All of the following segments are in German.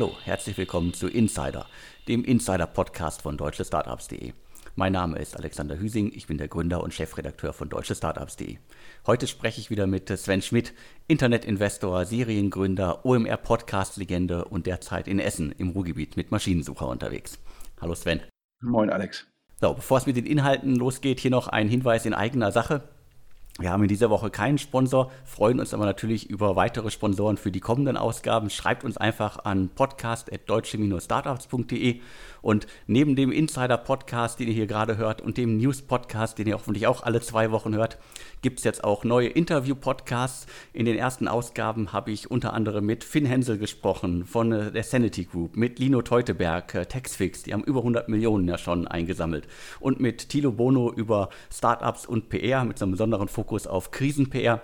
Hallo, herzlich willkommen zu Insider, dem Insider-Podcast von deutschestartups.de. Mein Name ist Alexander Hüsing, ich bin der Gründer und Chefredakteur von deutschestartups.de. Heute spreche ich wieder mit Sven Schmidt, Internetinvestor, Seriengründer, OMR-Podcast-Legende und derzeit in Essen im Ruhrgebiet mit Maschinensucher unterwegs. Hallo Sven. Moin Alex. So, bevor es mit den Inhalten losgeht, hier noch ein Hinweis in eigener Sache. Wir haben in dieser Woche keinen Sponsor, freuen uns aber natürlich über weitere Sponsoren für die kommenden Ausgaben. Schreibt uns einfach an podcast.deutsche-startups.de und neben dem Insider-Podcast, den ihr hier gerade hört und dem News-Podcast, den ihr hoffentlich auch alle zwei Wochen hört, gibt es jetzt auch neue Interview-Podcasts. In den ersten Ausgaben habe ich unter anderem mit Finn Hensel gesprochen von äh, der Sanity Group, mit Lino Teuteberg, äh, Taxfix, die haben über 100 Millionen ja schon eingesammelt und mit Thilo Bono über Startups und PR mit so einem besonderen Fokus auf Krisen-PR.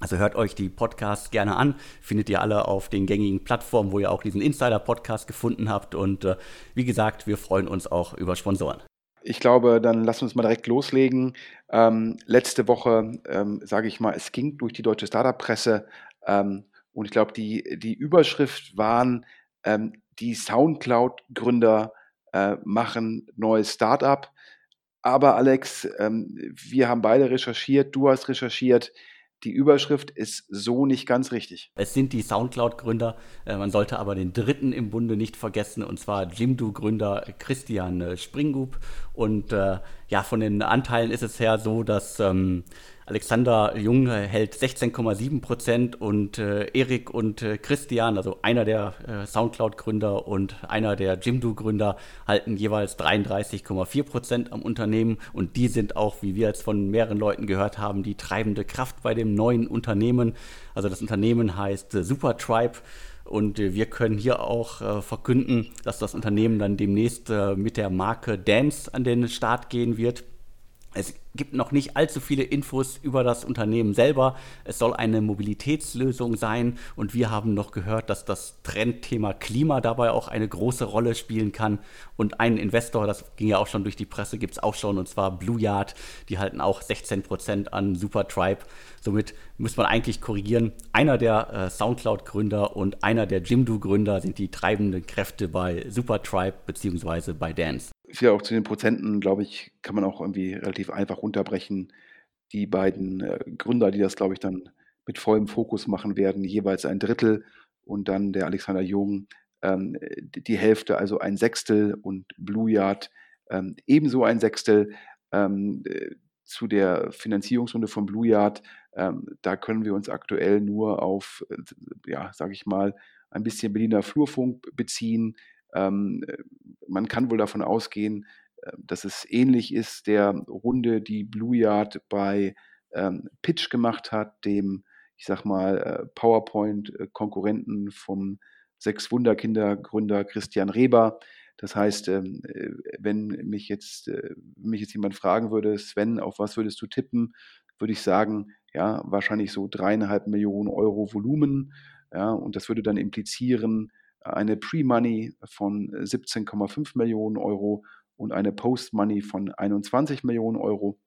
Also hört euch die Podcasts gerne an. Findet ihr alle auf den gängigen Plattformen, wo ihr auch diesen Insider-Podcast gefunden habt. Und äh, wie gesagt, wir freuen uns auch über Sponsoren. Ich glaube, dann lass uns mal direkt loslegen. Ähm, letzte Woche, ähm, sage ich mal, es ging durch die deutsche Startup-Presse. Ähm, und ich glaube, die, die Überschrift waren, ähm, die Soundcloud-Gründer äh, machen neues Startup. Aber Alex, ähm, wir haben beide recherchiert, du hast recherchiert. Die Überschrift ist so nicht ganz richtig. Es sind die Soundcloud-Gründer. Äh, man sollte aber den dritten im Bunde nicht vergessen, und zwar Jimdo-Gründer Christian äh, Springup. Und äh, ja, von den Anteilen ist es ja so, dass ähm, Alexander Jung hält 16,7 Prozent und äh, Erik und äh, Christian, also einer der äh, Soundcloud-Gründer und einer der Jimdo-Gründer, halten jeweils 33,4 Prozent am Unternehmen und die sind auch, wie wir jetzt von mehreren Leuten gehört haben, die treibende Kraft bei dem neuen Unternehmen. Also das Unternehmen heißt äh, Supertribe. Und äh, wir können hier auch äh, verkünden, dass das Unternehmen dann demnächst äh, mit der Marke Dance an den Start gehen wird. Es gibt noch nicht allzu viele Infos über das Unternehmen selber. Es soll eine Mobilitätslösung sein und wir haben noch gehört, dass das Trendthema Klima dabei auch eine große Rolle spielen kann. Und einen Investor, das ging ja auch schon durch die Presse, gibt es auch schon, und zwar Blue Yard. Die halten auch 16% an Supertribe. Somit muss man eigentlich korrigieren. Einer der äh, Soundcloud-Gründer und einer der Jimdo-Gründer sind die treibenden Kräfte bei Supertribe bzw. bei Dance ja auch zu den Prozenten, glaube ich, kann man auch irgendwie relativ einfach runterbrechen. Die beiden äh, Gründer, die das, glaube ich, dann mit vollem Fokus machen werden, jeweils ein Drittel und dann der Alexander Jung ähm, die Hälfte, also ein Sechstel und Blue Yard ähm, ebenso ein Sechstel. Ähm, äh, zu der Finanzierungsrunde von Blue Yard, ähm, da können wir uns aktuell nur auf, äh, ja, sage ich mal, ein bisschen Berliner Flurfunk beziehen. Ähm, man kann wohl davon ausgehen, äh, dass es ähnlich ist der Runde, die Blue Yard bei ähm, Pitch gemacht hat, dem, ich sag mal, äh, PowerPoint-Konkurrenten vom Sechs Wunderkinder-Gründer Christian Reber. Das heißt, ähm, äh, wenn mich jetzt, äh, mich jetzt jemand fragen würde, Sven, auf was würdest du tippen, würde ich sagen, ja, wahrscheinlich so dreieinhalb Millionen Euro Volumen. Ja, und das würde dann implizieren, eine Pre-Money von 17,5 Millionen Euro und eine Post-Money von 21 Millionen Euro.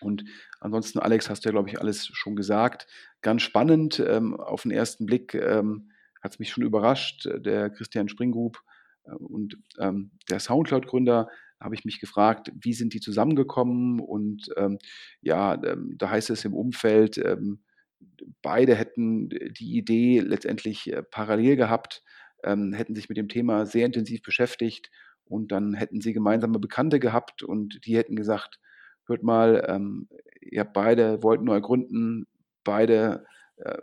Und ansonsten, Alex, hast du ja, glaube ich, alles schon gesagt. Ganz spannend, ähm, auf den ersten Blick ähm, hat es mich schon überrascht, der Christian Springgroup äh, und ähm, der Soundcloud-Gründer, habe ich mich gefragt, wie sind die zusammengekommen? Und ähm, ja, ähm, da heißt es im Umfeld, ähm, beide hätten die Idee letztendlich äh, parallel gehabt ähm, hätten sich mit dem Thema sehr intensiv beschäftigt und dann hätten sie gemeinsame Bekannte gehabt und die hätten gesagt, hört mal, ähm, ihr habt beide, wollt neu gründen, beide äh,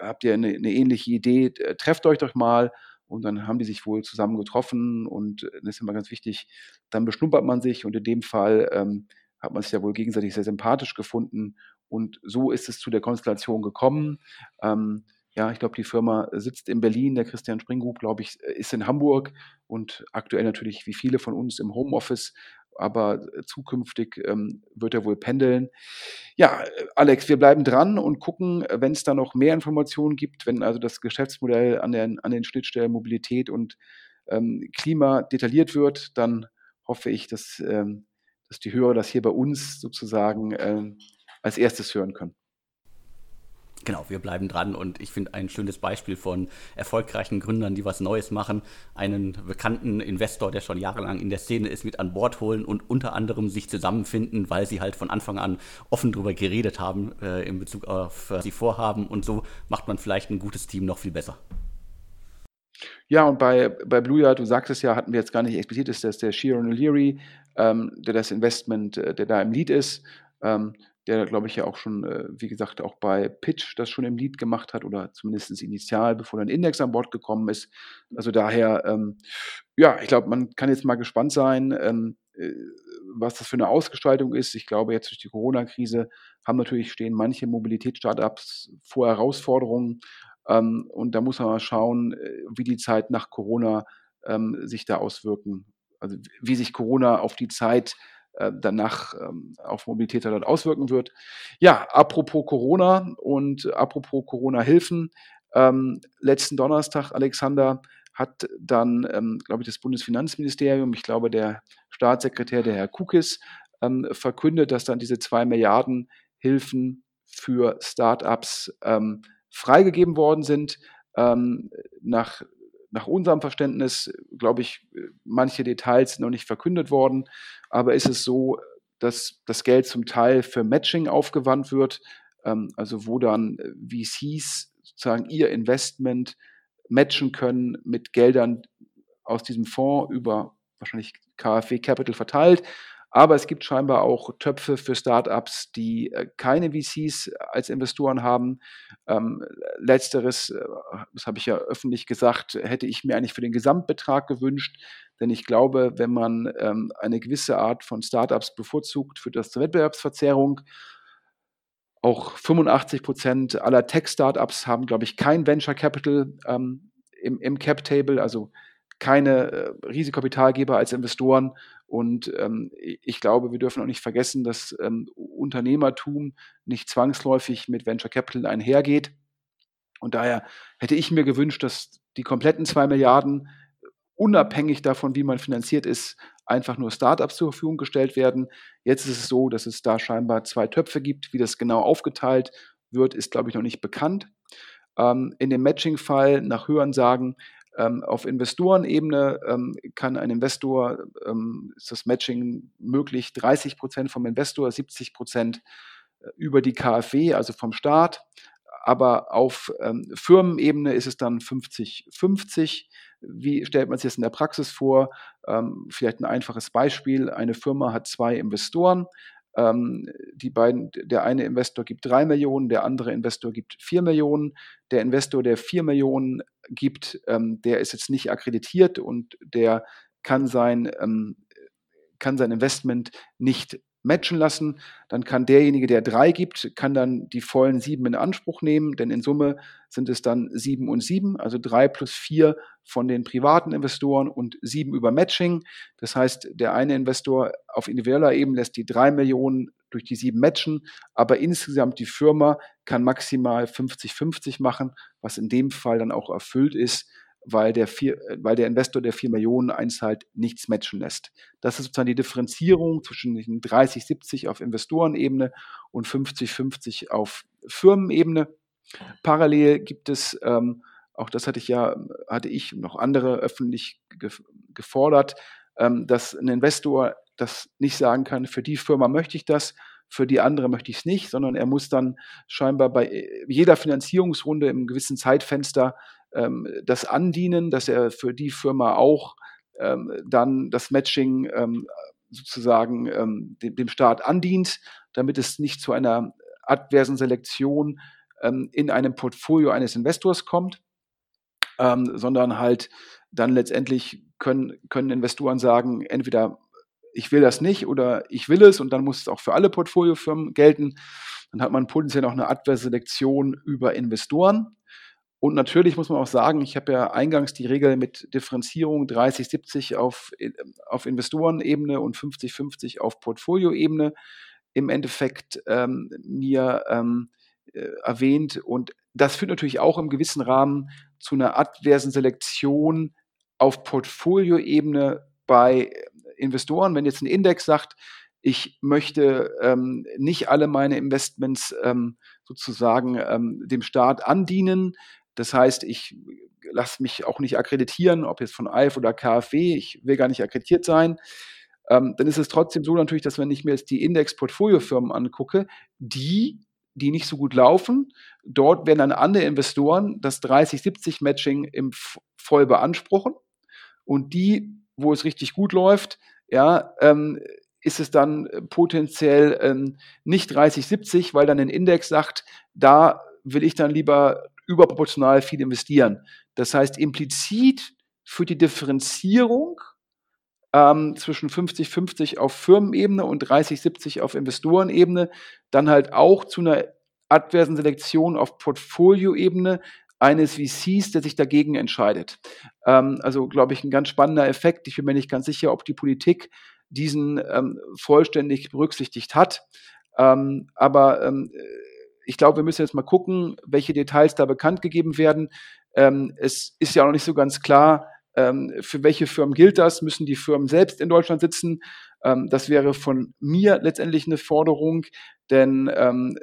habt ihr eine, eine, ähnliche Idee, trefft euch doch mal. Und dann haben die sich wohl zusammen getroffen und äh, das ist immer ganz wichtig, dann beschnuppert man sich und in dem Fall ähm, hat man sich ja wohl gegenseitig sehr sympathisch gefunden und so ist es zu der Konstellation gekommen. Ähm, ja, ich glaube, die Firma sitzt in Berlin, der Christian Springgroup, glaube ich, ist in Hamburg und aktuell natürlich wie viele von uns im Homeoffice, aber zukünftig ähm, wird er wohl pendeln. Ja, Alex, wir bleiben dran und gucken, wenn es da noch mehr Informationen gibt, wenn also das Geschäftsmodell an den, an den Schnittstellen Mobilität und ähm, Klima detailliert wird, dann hoffe ich, dass, ähm, dass die Hörer das hier bei uns sozusagen ähm, als erstes hören können. Genau, wir bleiben dran und ich finde ein schönes Beispiel von erfolgreichen Gründern, die was Neues machen, einen bekannten Investor, der schon jahrelang in der Szene ist, mit an Bord holen und unter anderem sich zusammenfinden, weil sie halt von Anfang an offen darüber geredet haben äh, in Bezug auf was sie vorhaben und so macht man vielleicht ein gutes Team noch viel besser. Ja, und bei, bei Blue Yard, du sagst es ja, hatten wir jetzt gar nicht explizit, ist das der Shiron O'Leary, ähm, der das Investment, äh, der da im Lead ist. Ähm, der, glaube ich, ja auch schon, äh, wie gesagt, auch bei Pitch das schon im Lead gemacht hat oder zumindest initial, bevor dann Index an Bord gekommen ist. Also daher, ähm, ja, ich glaube, man kann jetzt mal gespannt sein, ähm, äh, was das für eine Ausgestaltung ist. Ich glaube, jetzt durch die Corona-Krise haben natürlich stehen manche Mobilitätsstartups vor Herausforderungen. Ähm, und da muss man mal schauen, äh, wie die Zeit nach Corona ähm, sich da auswirken. Also wie sich Corona auf die Zeit äh, danach ähm, auf Mobilität dann auswirken wird. Ja, apropos Corona und apropos Corona-Hilfen. Ähm, letzten Donnerstag, Alexander, hat dann, ähm, glaube ich, das Bundesfinanzministerium, ich glaube, der Staatssekretär, der Herr Kukis, ähm, verkündet, dass dann diese zwei Milliarden Hilfen für Startups ähm, freigegeben worden sind. Ähm, nach, nach unserem Verständnis, glaube ich, manche Details noch nicht verkündet worden, aber ist es so, dass das Geld zum Teil für Matching aufgewandt wird, ähm, also wo dann äh, VCs sozusagen ihr Investment matchen können mit Geldern aus diesem Fonds über wahrscheinlich KfW Capital verteilt. Aber es gibt scheinbar auch Töpfe für Startups, die äh, keine VCs als Investoren haben. Ähm, letzteres, äh, das habe ich ja öffentlich gesagt, hätte ich mir eigentlich für den Gesamtbetrag gewünscht. Denn ich glaube, wenn man ähm, eine gewisse Art von Startups bevorzugt, führt das zur Wettbewerbsverzerrung. Auch 85 Prozent aller Tech-Startups haben, glaube ich, kein Venture Capital ähm, im, im Cap-Table, also keine äh, Risikokapitalgeber als Investoren. Und ähm, ich glaube, wir dürfen auch nicht vergessen, dass ähm, Unternehmertum nicht zwangsläufig mit Venture Capital einhergeht. Und daher hätte ich mir gewünscht, dass die kompletten zwei Milliarden, unabhängig davon, wie man finanziert ist, einfach nur Startups zur Verfügung gestellt werden. Jetzt ist es so, dass es da scheinbar zwei Töpfe gibt. Wie das genau aufgeteilt wird, ist, glaube ich, noch nicht bekannt. Ähm, in dem Matching-Fall nach Hörensagen ähm, auf Investorenebene ähm, kann ein Investor, ähm, ist das Matching möglich, 30 Prozent vom Investor, 70 Prozent äh, über die KfW, also vom Staat. Aber auf ähm, Firmenebene ist es dann 50-50. Wie stellt man sich das in der Praxis vor? Ähm, vielleicht ein einfaches Beispiel. Eine Firma hat zwei Investoren. Ähm, die beiden, der eine Investor gibt drei Millionen, der andere Investor gibt vier Millionen. Der Investor, der vier Millionen gibt, ähm, der ist jetzt nicht akkreditiert und der kann sein, ähm, kann sein Investment nicht matchen lassen. Dann kann derjenige, der drei gibt, kann dann die vollen sieben in Anspruch nehmen, denn in Summe sind es dann sieben und sieben, also drei plus vier von den privaten Investoren und sieben über Matching. Das heißt, der eine Investor auf individueller Ebene lässt die drei Millionen durch die sieben matchen, aber insgesamt die Firma kann maximal 50-50 machen, was in dem Fall dann auch erfüllt ist weil der, vier, weil der Investor der 4 Millionen einzahlt, nichts matchen lässt. Das ist sozusagen die Differenzierung zwischen 30-70 auf Investorenebene und 50-50 auf Firmenebene. Parallel gibt es, ähm, auch das hatte ich ja, hatte ich noch andere öffentlich gefordert, ähm, dass ein Investor das nicht sagen kann, für die Firma möchte ich das, für die andere möchte ich es nicht, sondern er muss dann scheinbar bei jeder Finanzierungsrunde im gewissen Zeitfenster ähm, das andienen, dass er für die Firma auch ähm, dann das Matching ähm, sozusagen ähm, dem, dem, Staat andient, damit es nicht zu einer adversen Selektion ähm, in einem Portfolio eines Investors kommt, ähm, sondern halt dann letztendlich können, können Investoren sagen, entweder ich will das nicht oder ich will es und dann muss es auch für alle Portfoliofirmen gelten. Dann hat man potenziell auch eine adverse Selektion über Investoren. Und natürlich muss man auch sagen, ich habe ja eingangs die Regel mit Differenzierung 30-70 auf, auf Investorenebene und 50-50 auf Portfolioebene im Endeffekt ähm, mir ähm, äh, erwähnt. Und das führt natürlich auch im gewissen Rahmen zu einer adversen Selektion auf Portfolioebene bei Investoren. Wenn jetzt ein Index sagt, ich möchte ähm, nicht alle meine Investments ähm, sozusagen ähm, dem Staat andienen. Das heißt, ich lasse mich auch nicht akkreditieren, ob jetzt von ALF oder KfW, ich will gar nicht akkreditiert sein. Ähm, dann ist es trotzdem so natürlich, dass wenn ich mir jetzt die Index-Portfoliofirmen angucke, die die nicht so gut laufen. Dort werden dann andere Investoren das 30-70-Matching im voll beanspruchen. Und die, wo es richtig gut läuft, ja, ähm, ist es dann potenziell ähm, nicht 30-70, weil dann ein Index sagt, da will ich dann lieber überproportional viel investieren. Das heißt, implizit für die Differenzierung ähm, zwischen 50-50 auf Firmenebene und 30-70 auf Investorenebene, dann halt auch zu einer adversen Selektion auf Portfolioebene eines VCs, der sich dagegen entscheidet. Ähm, also, glaube ich, ein ganz spannender Effekt. Ich bin mir nicht ganz sicher, ob die Politik diesen ähm, vollständig berücksichtigt hat. Ähm, aber ähm, ich glaube, wir müssen jetzt mal gucken, welche Details da bekannt gegeben werden. Ähm, es ist ja auch noch nicht so ganz klar, ähm, für welche Firmen gilt das? Müssen die Firmen selbst in Deutschland sitzen? Ähm, das wäre von mir letztendlich eine Forderung, denn ähm,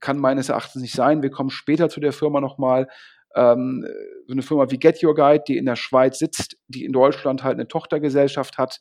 kann meines Erachtens nicht sein. Wir kommen später zu der Firma nochmal. Ähm, so eine Firma wie Get Your Guide, die in der Schweiz sitzt, die in Deutschland halt eine Tochtergesellschaft hat,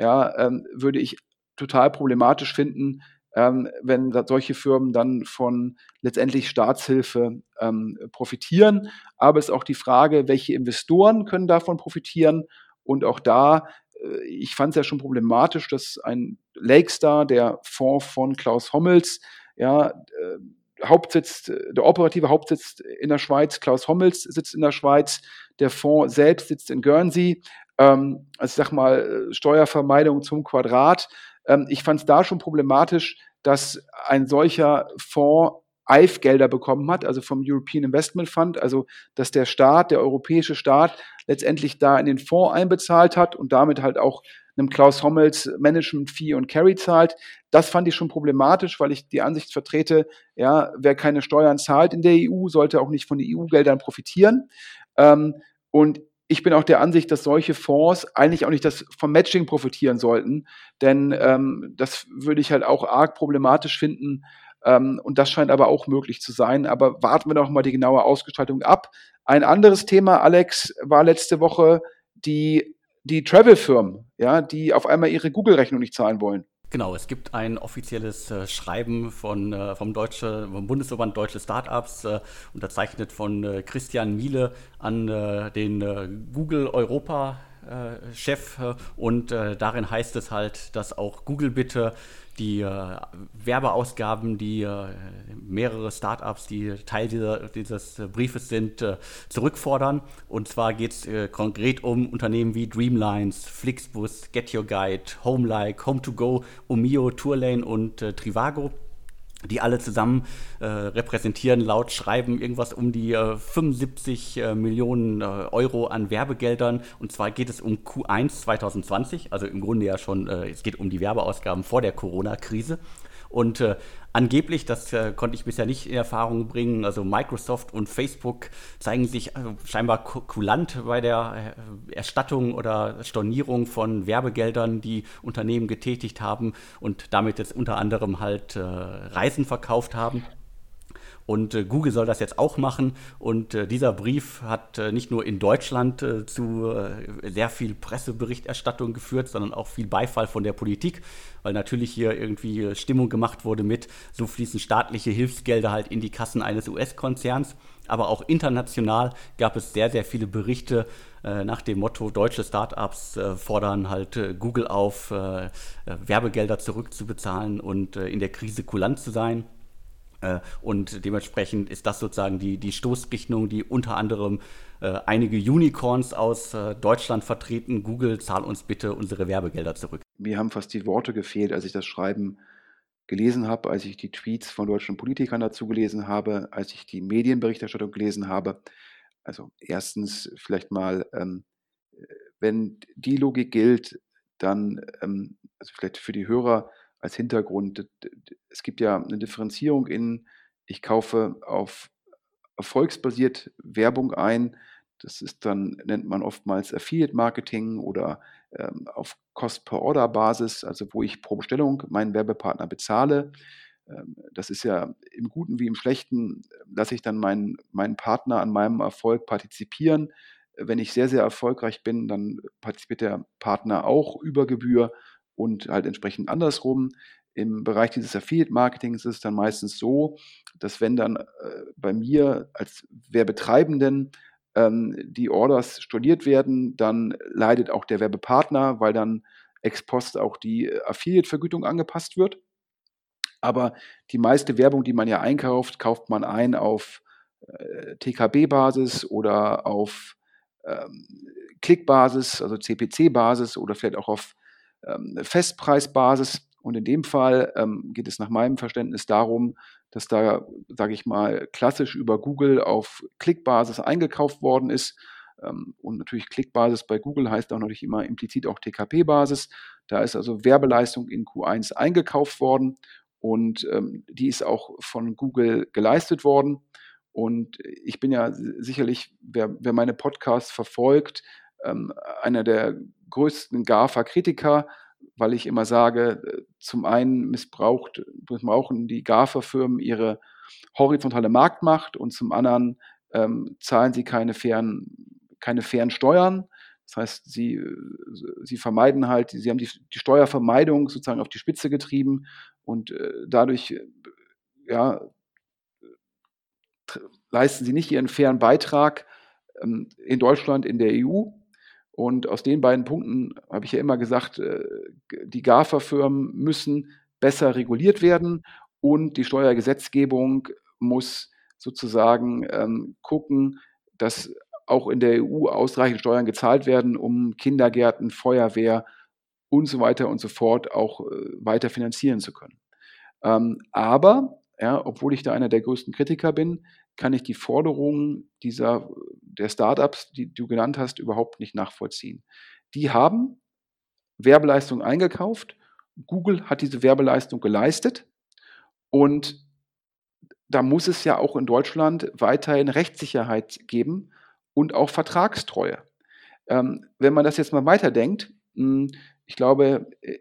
ja, ähm, würde ich total problematisch finden, ähm, wenn solche Firmen dann von letztendlich Staatshilfe ähm, profitieren. Aber es ist auch die Frage, welche Investoren können davon profitieren. Und auch da, äh, ich fand es ja schon problematisch, dass ein Lakestar, der Fonds von Klaus Hommels, ja, äh, Hauptsitz, der operative Hauptsitz in der Schweiz, Klaus Hommels sitzt in der Schweiz, der Fonds selbst sitzt in Guernsey. Ähm, also ich sag mal, Steuervermeidung zum Quadrat. Ähm, ich fand es da schon problematisch, dass ein solcher Fonds EIF-Gelder bekommen hat, also vom European Investment Fund, also dass der Staat, der europäische Staat, letztendlich da in den Fonds einbezahlt hat und damit halt auch einem Klaus Hommels Management Fee und Carry zahlt. Das fand ich schon problematisch, weil ich die Ansicht vertrete, ja, wer keine Steuern zahlt in der EU, sollte auch nicht von den EU-Geldern profitieren. Ähm, und ich bin auch der Ansicht, dass solche Fonds eigentlich auch nicht das vom Matching profitieren sollten, denn ähm, das würde ich halt auch arg problematisch finden. Ähm, und das scheint aber auch möglich zu sein. Aber warten wir noch mal die genaue Ausgestaltung ab. Ein anderes Thema, Alex, war letzte Woche die, die Travel-Firmen, ja, die auf einmal ihre Google-Rechnung nicht zahlen wollen. Genau, es gibt ein offizielles äh, Schreiben von, äh, vom, Deutsche, vom Bundesverband Deutsche Startups, äh, unterzeichnet von Christian Miele an den Google Europa Chef und darin heißt es halt, dass auch Google bitte die äh, Werbeausgaben, die äh, mehrere Startups, die Teil dieser, dieses Briefes sind, äh, zurückfordern. Und zwar geht es äh, konkret um Unternehmen wie Dreamlines, Flixbus, Get Your Guide, Homelike, Home2Go, Omio, Tourlane und äh, Trivago die alle zusammen äh, repräsentieren laut Schreiben irgendwas um die äh, 75 äh, Millionen äh, Euro an Werbegeldern. Und zwar geht es um Q1 2020, also im Grunde ja schon, äh, es geht um die Werbeausgaben vor der Corona-Krise. Und äh, angeblich, das äh, konnte ich bisher nicht in Erfahrung bringen, also Microsoft und Facebook zeigen sich äh, scheinbar kulant bei der äh, Erstattung oder Stornierung von Werbegeldern, die Unternehmen getätigt haben und damit jetzt unter anderem halt äh, Reisen verkauft haben. Und äh, Google soll das jetzt auch machen. Und äh, dieser Brief hat äh, nicht nur in Deutschland äh, zu äh, sehr viel Presseberichterstattung geführt, sondern auch viel Beifall von der Politik, weil natürlich hier irgendwie äh, Stimmung gemacht wurde mit, so fließen staatliche Hilfsgelder halt in die Kassen eines US-Konzerns. Aber auch international gab es sehr, sehr viele Berichte nach dem Motto, deutsche Startups fordern halt Google auf, Werbegelder zurückzubezahlen und in der Krise kulant zu sein. Äh, und dementsprechend ist das sozusagen die, die Stoßrichtung, die unter anderem äh, einige Unicorns aus äh, Deutschland vertreten. Google, zahl uns bitte unsere Werbegelder zurück. Mir haben fast die Worte gefehlt, als ich das Schreiben gelesen habe, als ich die Tweets von deutschen Politikern dazu gelesen habe, als ich die Medienberichterstattung gelesen habe. Also erstens vielleicht mal, ähm, wenn die Logik gilt, dann, ähm, also vielleicht für die Hörer, als Hintergrund. Es gibt ja eine Differenzierung in, ich kaufe auf erfolgsbasiert Werbung ein, Das ist dann, nennt man oftmals Affiliate Marketing oder ähm, auf Cost-per-Order-Basis, also wo ich pro Bestellung meinen Werbepartner bezahle. Ähm, das ist ja im Guten wie im Schlechten, lasse ich dann meinen, meinen Partner an meinem Erfolg partizipieren. Wenn ich sehr, sehr erfolgreich bin, dann partizipiert der Partner auch über Gebühr und halt entsprechend andersrum. Im Bereich dieses Affiliate-Marketings ist es dann meistens so, dass wenn dann äh, bei mir als Werbetreibenden ähm, die Orders storniert werden, dann leidet auch der Werbepartner, weil dann ex post auch die Affiliate-Vergütung angepasst wird. Aber die meiste Werbung, die man ja einkauft, kauft man ein auf äh, TKB-Basis oder auf ähm, Klickbasis, also CPC-Basis oder vielleicht auch auf Festpreisbasis. Und in dem Fall ähm, geht es nach meinem Verständnis darum, dass da, sage ich mal, klassisch über Google auf Klickbasis eingekauft worden ist. Ähm, und natürlich Klickbasis bei Google heißt auch natürlich immer implizit auch TKP-Basis. Da ist also Werbeleistung in Q1 eingekauft worden und ähm, die ist auch von Google geleistet worden. Und ich bin ja sicherlich, wer, wer meine Podcasts verfolgt, ähm, einer der größten GAFA-Kritiker, weil ich immer sage, äh, zum einen missbraucht, missbrauchen die GAFA-Firmen ihre horizontale Marktmacht und zum anderen ähm, zahlen sie keine fairen, keine fairen Steuern. Das heißt, sie, äh, sie vermeiden halt, sie haben die, die Steuervermeidung sozusagen auf die Spitze getrieben und äh, dadurch äh, ja, leisten sie nicht ihren fairen Beitrag ähm, in Deutschland, in der EU. Und aus den beiden Punkten habe ich ja immer gesagt, äh, die GAFA-Firmen müssen besser reguliert werden und die Steuergesetzgebung muss sozusagen ähm, gucken, dass auch in der EU ausreichend Steuern gezahlt werden, um Kindergärten, Feuerwehr und so weiter und so fort auch äh, weiter finanzieren zu können. Ähm, aber, ja, obwohl ich da einer der größten Kritiker bin, kann ich die Forderungen dieser, der Startups, die du genannt hast, überhaupt nicht nachvollziehen. Die haben Werbeleistung eingekauft, Google hat diese Werbeleistung geleistet und da muss es ja auch in Deutschland weiterhin Rechtssicherheit geben und auch Vertragstreue. Ähm, wenn man das jetzt mal weiterdenkt, hm, ich glaube, äh,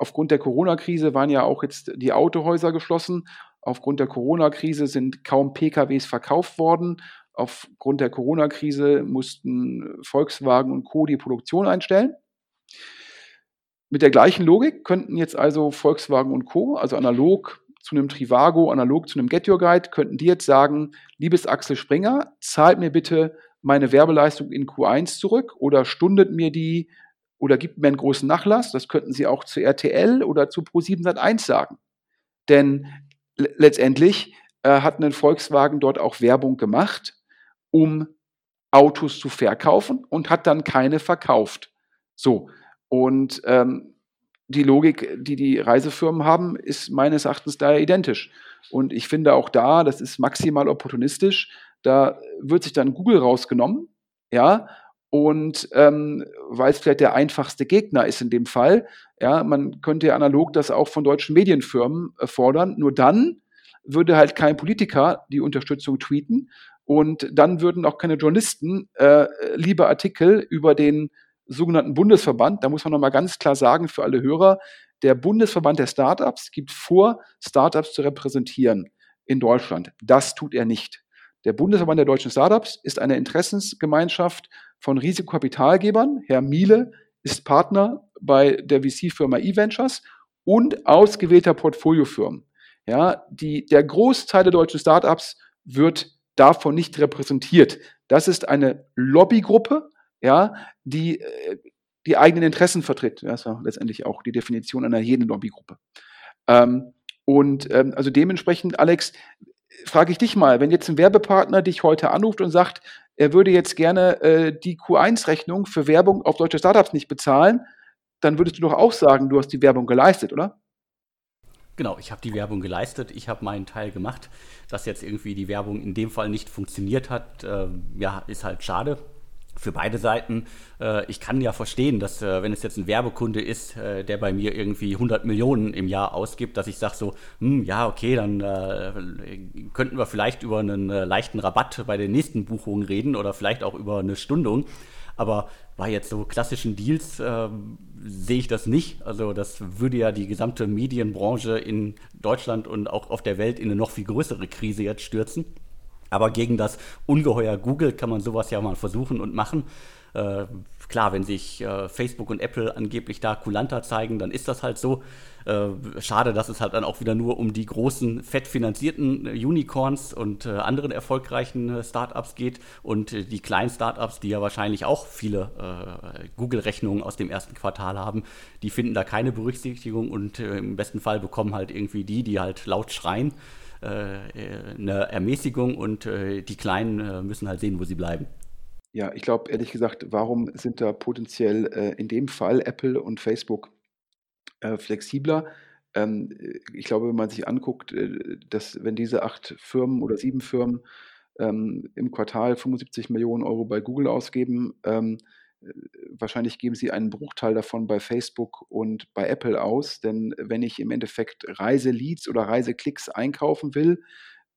aufgrund der Corona-Krise waren ja auch jetzt die Autohäuser geschlossen. Aufgrund der Corona-Krise sind kaum PKWs verkauft worden. Aufgrund der Corona-Krise mussten Volkswagen und Co. die Produktion einstellen. Mit der gleichen Logik könnten jetzt also Volkswagen und Co., also analog zu einem Trivago, analog zu einem Get Your Guide, könnten die jetzt sagen, liebes Axel Springer, zahlt mir bitte meine Werbeleistung in Q1 zurück oder stundet mir die oder gibt mir einen großen Nachlass. Das könnten sie auch zu RTL oder zu Pro7 Sat1 sagen. Denn letztendlich äh, hat ein Volkswagen dort auch Werbung gemacht, um Autos zu verkaufen und hat dann keine verkauft. So. Und ähm, die Logik, die die Reisefirmen haben, ist meines Erachtens daher identisch. Und ich finde auch da, das ist maximal opportunistisch. Da wird sich dann Google rausgenommen, ja, und ähm, weil es vielleicht der einfachste Gegner ist in dem Fall. Ja, man könnte ja analog das auch von deutschen Medienfirmen äh, fordern. Nur dann würde halt kein Politiker die Unterstützung tweeten und dann würden auch keine Journalisten äh, lieber Artikel über den sogenannten Bundesverband, da muss man nochmal ganz klar sagen für alle Hörer, der Bundesverband der Startups gibt vor, Startups zu repräsentieren in Deutschland. Das tut er nicht. Der Bundesverband der deutschen Startups ist eine Interessensgemeinschaft von Risikokapitalgebern. Herr Miele ist Partner bei der VC-Firma eVentures und ausgewählter Portfoliofirmen. Ja, die, der Großteil der deutschen Startups wird davon nicht repräsentiert. Das ist eine Lobbygruppe, ja, die äh, die eigenen Interessen vertritt. Das ist ja letztendlich auch die Definition einer jeden Lobbygruppe. Ähm, und ähm, also dementsprechend, Alex, frage ich dich mal, wenn jetzt ein Werbepartner dich heute anruft und sagt, er würde jetzt gerne äh, die Q1-Rechnung für Werbung auf deutsche Startups nicht bezahlen, dann würdest du doch auch sagen, du hast die Werbung geleistet, oder? Genau, ich habe die Werbung geleistet, ich habe meinen Teil gemacht. Dass jetzt irgendwie die Werbung in dem Fall nicht funktioniert hat, äh, ja, ist halt schade für beide Seiten. Äh, ich kann ja verstehen, dass äh, wenn es jetzt ein Werbekunde ist, äh, der bei mir irgendwie 100 Millionen im Jahr ausgibt, dass ich sage so, hm, ja, okay, dann könnten wir vielleicht über einen leichten Rabatt bei den nächsten Buchungen reden oder vielleicht auch über eine Stundung. Aber bei jetzt so klassischen Deals äh, sehe ich das nicht. Also das würde ja die gesamte Medienbranche in Deutschland und auch auf der Welt in eine noch viel größere Krise jetzt stürzen. Aber gegen das Ungeheuer Google kann man sowas ja mal versuchen und machen. Äh, klar, wenn sich äh, Facebook und Apple angeblich da kulanter zeigen, dann ist das halt so. Äh, schade, dass es halt dann auch wieder nur um die großen, fett finanzierten äh, Unicorns und äh, anderen erfolgreichen äh, Startups geht und die kleinen Startups, die ja wahrscheinlich auch viele Google-Rechnungen aus dem ersten Quartal haben, die finden da keine Berücksichtigung und im besten Fall bekommen halt irgendwie die, die halt laut schreien eine Ermäßigung und äh, die Kleinen äh, müssen halt sehen, wo sie bleiben. Ja, ich glaube ehrlich gesagt, warum sind da potenziell in dem Fall Apple und Facebook flexibler? Ähm, ich glaube, wenn man sich anguckt, dass wenn diese acht Firmen oder sieben Firmen ähm, im Quartal 75 Millionen Euro bei Google ausgeben, ähm, wahrscheinlich geben sie einen Bruchteil davon bei Facebook und bei Apple aus. Denn wenn ich im Endeffekt Reiseleads oder Reiseklicks einkaufen will,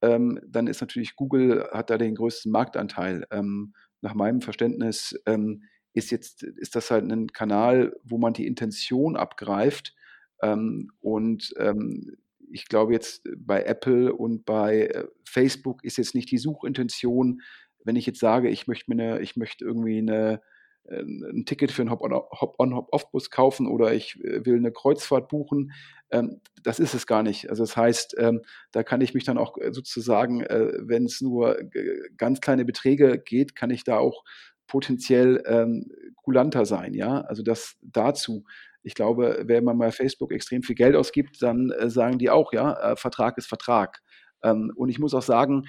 ähm, dann ist natürlich Google hat da den größten Marktanteil. Ähm, nach meinem Verständnis ähm, ist jetzt ist das halt ein Kanal, wo man die Intention abgreift. Ähm, und ähm, ich glaube jetzt bei Apple und bei äh, Facebook ist jetzt nicht die Suchintention, wenn ich jetzt sage, ich möchte mir eine, ich möchte irgendwie eine ein Ticket für einen Hop-on-Hop-off-Bus kaufen oder ich äh, will eine Kreuzfahrt buchen. Ähm, das ist es gar nicht. Also das heißt, ähm, da kann ich mich dann auch äh, sozusagen, äh, wenn es nur ganz kleine Beträge geht, kann ich da auch potenziell ähm, kulanter sein. Ja, also das dazu. Ich glaube, wenn man bei Facebook extrem viel Geld ausgibt, dann sagen die auch, ja, Vertrag ist Vertrag. und ich muss auch sagen,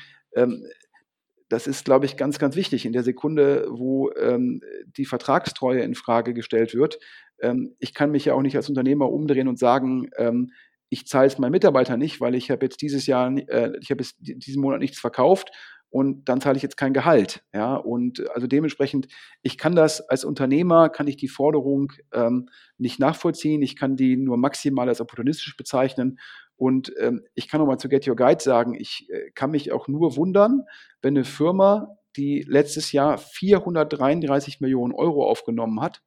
das ist, glaube ich, ganz, ganz wichtig in der Sekunde, wo ähm, die Vertragstreue in Frage gestellt wird. Ähm, ich kann mich ja auch nicht als Unternehmer umdrehen und sagen, ähm, ich zahle es meinen Mitarbeitern nicht, weil ich habe jetzt dieses Jahr, äh, ich habe jetzt diesen Monat nichts verkauft und dann zahle ich jetzt kein Gehalt. Ja, und also dementsprechend, ich kann das als Unternehmer, kann ich die Forderung ähm, nicht nachvollziehen. Ich kann die nur maximal als opportunistisch bezeichnen. Und ähm, ich kann nochmal zu Get Your Guide sagen, ich äh, kann mich auch nur wundern, wenn eine Firma, die letztes Jahr 433 Millionen Euro aufgenommen hat,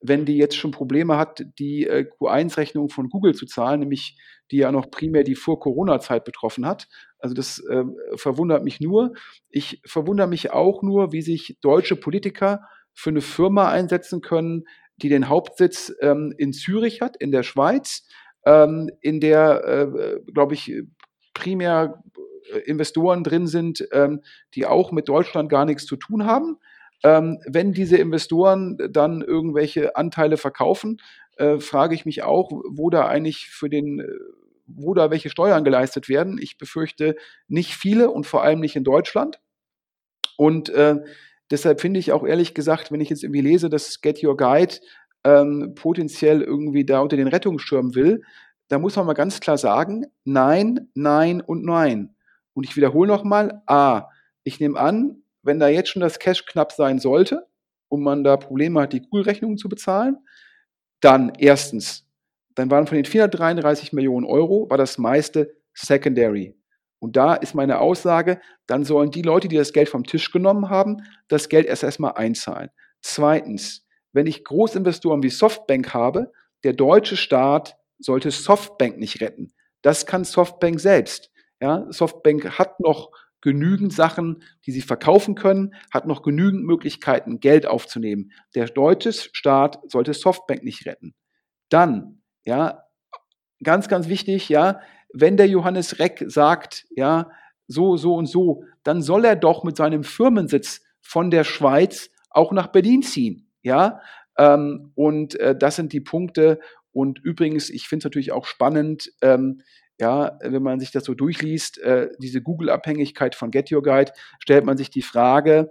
wenn die jetzt schon Probleme hat, die äh, Q1-Rechnung von Google zu zahlen, nämlich die ja noch primär die Vor-Corona-Zeit betroffen hat. Also das äh, verwundert mich nur. Ich verwundere mich auch nur, wie sich deutsche Politiker für eine Firma einsetzen können, die den Hauptsitz ähm, in Zürich hat, in der Schweiz, ähm, in der, äh, glaube ich, primär äh, Investoren drin sind, ähm, die auch mit Deutschland gar nichts zu tun haben. Ähm, wenn diese Investoren dann irgendwelche Anteile verkaufen, äh, frage ich mich auch, wo da eigentlich für den, äh, wo da welche Steuern geleistet werden. Ich befürchte nicht viele und vor allem nicht in Deutschland. Und äh, deshalb finde ich auch ehrlich gesagt, wenn ich jetzt irgendwie lese, dass Get Your Guide ähm, potenziell irgendwie da unter den Rettungsschirm will, da muss man mal ganz klar sagen, nein, nein und nein. Und ich wiederhole nochmal, a, ich nehme an, wenn da jetzt schon das Cash knapp sein sollte und man da Probleme hat, die Google-Rechnungen zu bezahlen, dann erstens, dann waren von den 433 Millionen Euro, war das meiste Secondary. Und da ist meine Aussage, dann sollen die Leute, die das Geld vom Tisch genommen haben, das Geld erst erstmal einzahlen. Zweitens, wenn ich Großinvestoren wie Softbank habe, der deutsche Staat sollte Softbank nicht retten. Das kann Softbank selbst. Ja, Softbank hat noch genügend Sachen, die sie verkaufen können, hat noch genügend Möglichkeiten, Geld aufzunehmen. Der deutsche Staat sollte Softbank nicht retten. Dann, ja, ganz, ganz wichtig, ja, wenn der Johannes Reck sagt, ja, so, so und so, dann soll er doch mit seinem Firmensitz von der Schweiz auch nach Berlin ziehen. Ja, ähm, und äh, das sind die Punkte. Und übrigens, ich finde es natürlich auch spannend, ähm, ja, wenn man sich das so durchliest, äh, diese Google-Abhängigkeit von Get Your Guide, stellt man sich die Frage,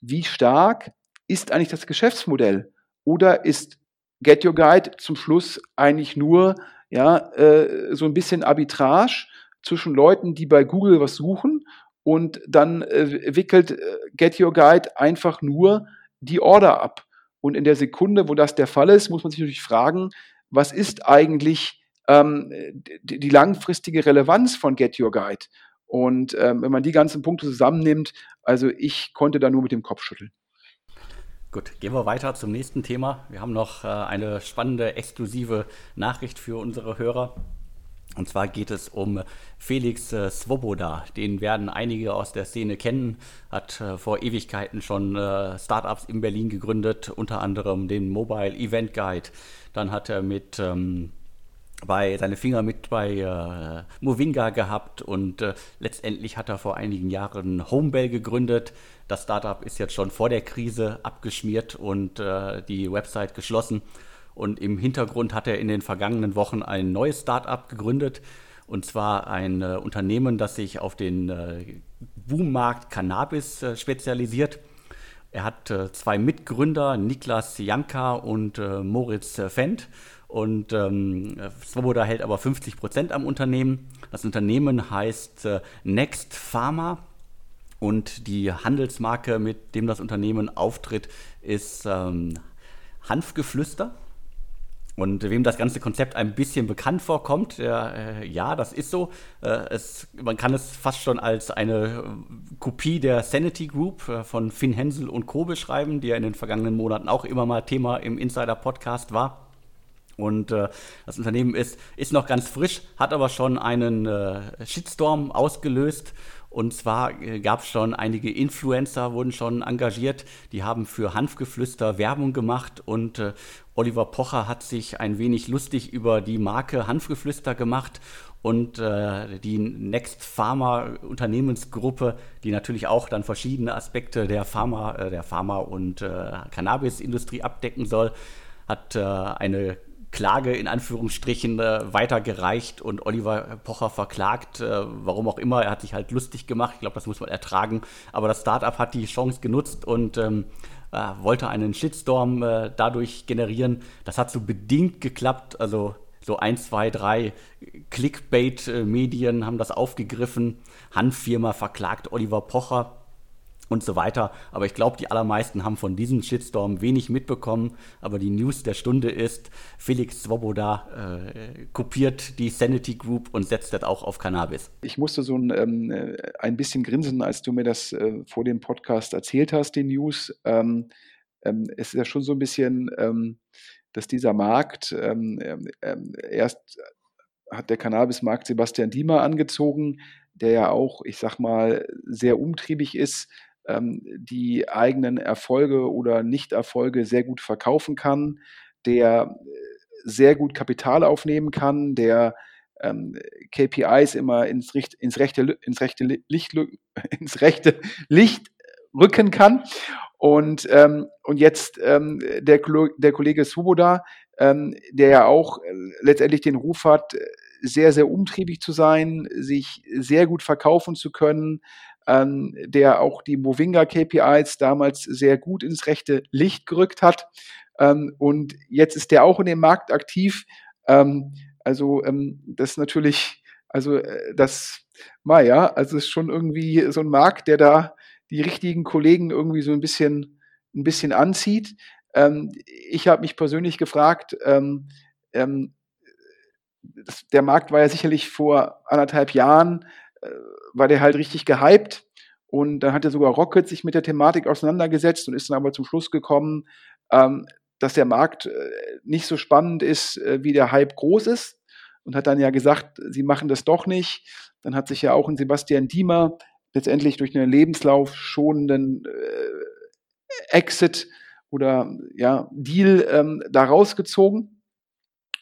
wie stark ist eigentlich das Geschäftsmodell? Oder ist Get Your Guide zum Schluss eigentlich nur ja, äh, so ein bisschen Arbitrage zwischen Leuten, die bei Google was suchen und dann äh, wickelt äh, Get Your Guide einfach nur die Order ab. Und in der Sekunde, wo das der Fall ist, muss man sich natürlich fragen, was ist eigentlich ähm, die, die, langfristige Relevanz von Get Your Guide? Und ähm, wenn man die ganzen Punkte zusammennimmt, also ich konnte da nur mit dem Kopf schütteln. Gut, gehen wir weiter zum nächsten Thema. Wir haben noch äh, eine spannende, exklusive Nachricht für unsere Hörer. Und zwar geht es um Felix äh, Svoboda. Den werden einige aus der Szene kennen. Hat äh, vor Ewigkeiten schon äh, Startups in Berlin gegründet, unter anderem den Mobile Event Guide. Dann hat er mit ähm, bei seine Finger mit bei äh, Movinga gehabt und äh, letztendlich hat er vor einigen Jahren Homebell gegründet. Das Startup ist jetzt schon vor der Krise abgeschmiert und äh, die Website geschlossen. Und im Hintergrund hat er in den vergangenen Wochen ein neues Startup gegründet. Und zwar ein äh, Unternehmen, das sich auf den äh, Boommarkt Cannabis äh, spezialisiert. Er hat äh, zwei Mitgründer, Niklas Janka und äh, Moritz äh, Fendt. Und ähm, Svoboda hält aber 50 Prozent am Unternehmen. Das Unternehmen heißt Next Pharma. Und die Handelsmarke, mit dem das Unternehmen auftritt, ist ähm, Hanfgeflüster. Und wem das ganze Konzept ein bisschen bekannt vorkommt, äh, ja, das ist so. Äh, es, man kann es fast schon als eine äh, Kopie der Sanity Group äh, von Finn Hensel und Co. beschreiben, die ja in den vergangenen Monaten auch immer mal Thema im Insider-Podcast war. Und das Unternehmen ist, ist noch ganz frisch, hat aber schon einen Shitstorm ausgelöst und zwar äh, gab es schon einige Influencer, wurden schon engagiert, die haben für Hanfgeflüster Werbung gemacht und äh, Oliver Pocher hat sich ein wenig lustig über die Marke Hanfgeflüster gemacht und äh, die Next Pharma Unternehmensgruppe, die natürlich auch dann verschiedene Aspekte der Pharma, äh, der Pharma und äh, Cannabisindustrie abdecken soll, hat eine Klage in Anführungsstrichen äh, weitergereicht und Oliver Pocher verklagt, äh, warum auch immer. Er hat sich halt lustig gemacht. Ich glaube, das muss man ertragen. Aber das Startup hat die Chance genutzt und ähm, äh, wollte einen Shitstorm äh, dadurch generieren. Das hat so bedingt geklappt. Also so ein, zwei, drei Clickbait-Medien haben das aufgegriffen. Hanffirma verklagt Oliver Pocher und so weiter. Aber ich glaube, die allermeisten haben von diesem Shitstorm wenig mitbekommen. Aber die News der Stunde ist, Felix Swoboda äh, kopiert die Sanity Group und setzt das auch auf Cannabis. Ich musste so ein, ähm, äh, ein bisschen grinsen, als du mir das äh, vor dem Podcast erzählt hast, die News. Ähm, ähm, es ist ja schon so ein bisschen, ähm, dass dieser Markt ähm, ähm, erst hat der Cannabismarkt Sebastian Diemer angezogen, der ja auch, ich sag mal, sehr umtriebig ist, ähm, die eigenen Erfolge oder Nichterfolge sehr gut verkaufen kann, der äh, sehr gut Kapital aufnehmen kann, der ähm, KPIs immer ins, ins, rechte, ins, rechte Licht, ins rechte Licht rücken kann. Und, ähm, und jetzt ähm, der, der Kollege Suboda, ähm, der ja auch äh, letztendlich den Ruf hat, sehr, sehr umtriebig zu sein, sich sehr gut verkaufen zu können, ähm, der auch die Movinga KPIs damals sehr gut ins rechte Licht gerückt hat. Ähm, und jetzt ist der auch in dem Markt aktiv. Ähm, also ähm, das ist natürlich, also äh, das, naja, also ist schon irgendwie so ein Markt, der da die richtigen Kollegen irgendwie so ein bisschen, ein bisschen anzieht. Ähm, ich habe mich persönlich gefragt, ähm, der Markt war ja sicherlich vor anderthalb Jahren war der halt richtig gehypt. Und dann hat ja sogar Rocket sich mit der Thematik auseinandergesetzt und ist dann aber zum Schluss gekommen, ähm, dass der Markt äh, nicht so spannend ist, äh, wie der Hype groß ist. Und hat dann ja gesagt, sie machen das doch nicht. Dann hat sich ja auch ein Sebastian Diemer letztendlich durch einen Lebenslauf schonenden äh, Exit oder ja, Deal ähm, da rausgezogen.